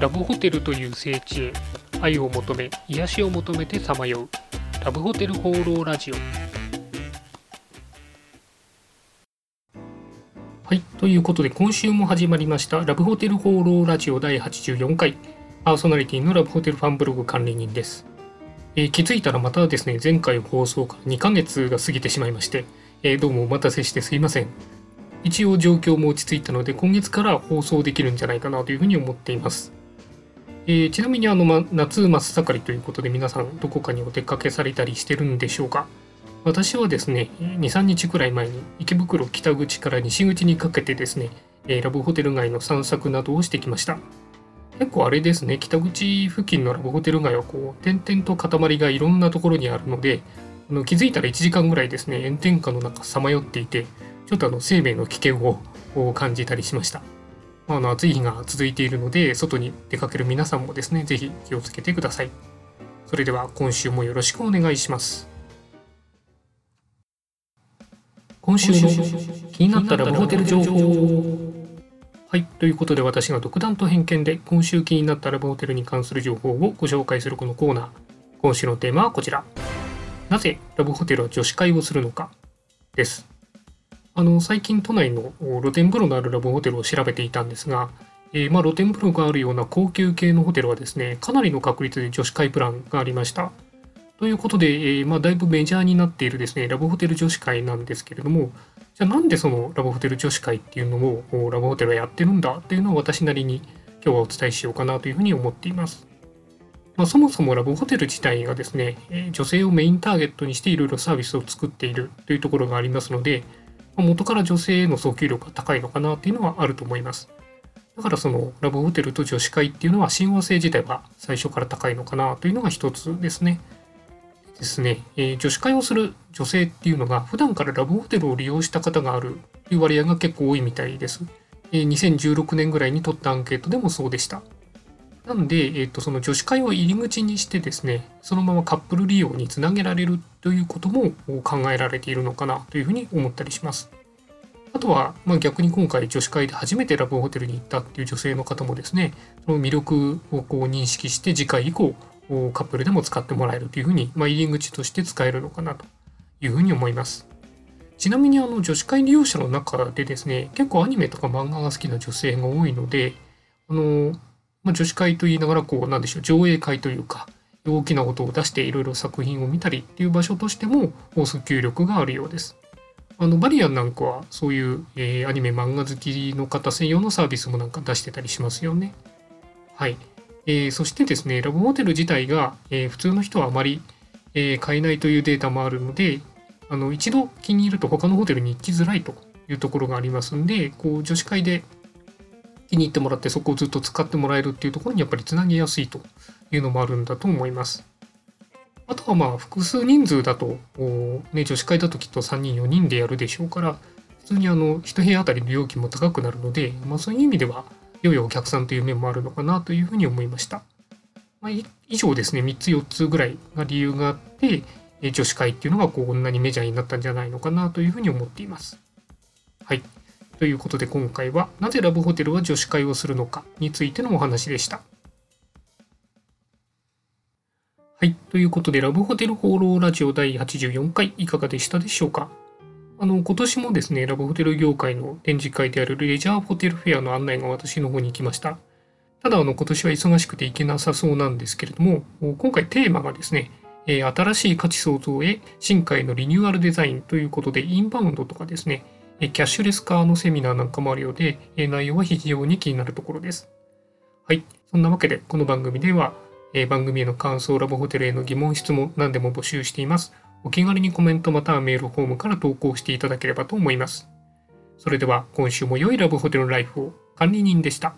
ラブホテルという聖地へ愛を求め癒しを求めてさまようラブホテル放浪ラジオ。はいということで今週も始まりましたラブホテル放浪ラジオ第84回パーソナリティのラブホテルファンブログ管理人です、えー、気づいたらまたですね前回放送から2ヶ月が過ぎてしまいまして、えー、どうもお待たせしてすいません。一応状況も落ち着いたので今月から放送できるんじゃないかなというふうに思っています。えー、ちなみにあの、ま、夏真っ盛りということで皆さんどこかにお出かけされたりしてるんでしょうか？私はですね、2、3日くらい前に池袋北口から西口にかけてですね、えラブホテル街の散策などをしてきました。結構あれですね、北口付近のラブホテル街はこう、点々と塊がいろんなところにあるので、あの気づいたら1時間ぐらいですね、炎天下の中さまよっていて、ちょっとあの生命の危険を感じたりしました。まあ、の暑い日が続いているので、外に出かける皆さんもですね、ぜひ気をつけてください。それでは今週もよろしくお願いします。今週の気になったラブホテル情報。はい。ということで私が独断と偏見で今週気になったラブホテルに関する情報をご紹介するこのコーナー。今週のテーマはこちら。なぜラブホテルは女子会をするのかです。あの最近都内の露天風呂のあるラブホテルを調べていたんですが、えー、まあ、露天風呂があるような高級系のホテルはですねかなりの確率で女子会プランがありました。ということで、えー、まあ、だいぶメジャーになっているですねラブホテル女子会なんですけれどもじゃあなんでそのラブホテル女子会っていうのをラブホテルはやってるんだ？っていうのを私なりに今日はお伝えしようかなというふうに思っています。まあ、そもそもラブホテル自体がですね、女性をメインターゲットにしていろいろサービスを作っているというところがありますので、元から女性への訴求力が高いのかなっていうのはあると思います。だからそのラブホテルと女子会っていうのは親和性自体は最初から高いのかなというのが一つですね。ですね、えー、女子会をする女性っていうのが普段からラブホテルを利用した方があるという割合が結構多いみたいです。えー、2016年ぐらいに取ったアンケートでもそうでした。なんで、えーと、その女子会を入り口にしてですね、そのままカップル利用につなげられるということも考えられているのかなというふうに思ったりします。あとは、まあ、逆に今回女子会で初めてラブホテルに行ったっていう女性の方もですね、その魅力をこう認識して次回以降カップルでも使ってもらえるというふうに、まあ、入り口として使えるのかなというふうに思います。ちなみにあの女子会利用者の中でですね、結構アニメとか漫画が好きな女性が多いので、あのまあ、女子会と言いながらこうなんでしょう上映会というか大きな音を出していろいろ作品を見たりっていう場所としても訴求力があるようです。あのバリアンなんかはそういう、えー、アニメ漫画好きの方専用のサービスもなんか出してたりしますよね。はい。えー、そしてですね、ラブホテル自体が、えー、普通の人はあまり、え買えないというデータもあるので、あの一度気に入ると他のホテルに行きづらいというところがありますんで、こう女子会で気に入ってもらってそこをずっと使ってもらえるっていうところにやっぱりつなげやすいというのもあるんだと思います。あとはまあ複数人数だと、ね、女子会だときっと3人4人でやるでしょうから普通にあの1部屋あたりの料金も高くなるので、まあ、そういう意味では良いお客さんという面もあるのかなというふうに思いました。まあ、以上ですね3つ4つぐらいが理由があって女子会っていうのがこんなにメジャーになったんじゃないのかなというふうに思っています。はい。ということで今回はなぜラブホテルは女子会をするのかについてのお話でした。はい。ということでラブホテル放浪ラジオ第84回いかがでしたでしょうか？あの、今年もですね、ラブホテル業界の展示会であるレジャーホテルフェアの案内が私の方に行きました。ただ、あの、今年は忙しくて行けなさそうなんですけれども、今回テーマがですね、え新しい価値創造へ新海のリニューアルデザインということで、インバウンドとかですね、キャッシュレス化のセミナーなんかもあるようで、内容は非常に気になるところです。はい。そんなわけで、この番組では、番組への感想、ラブホテルへの疑問、質問、何でも募集しています。お気軽にコメントまたはメールフォームから投稿していただければと思います。それでは、今週も良いラブホテルライフを管理人でした。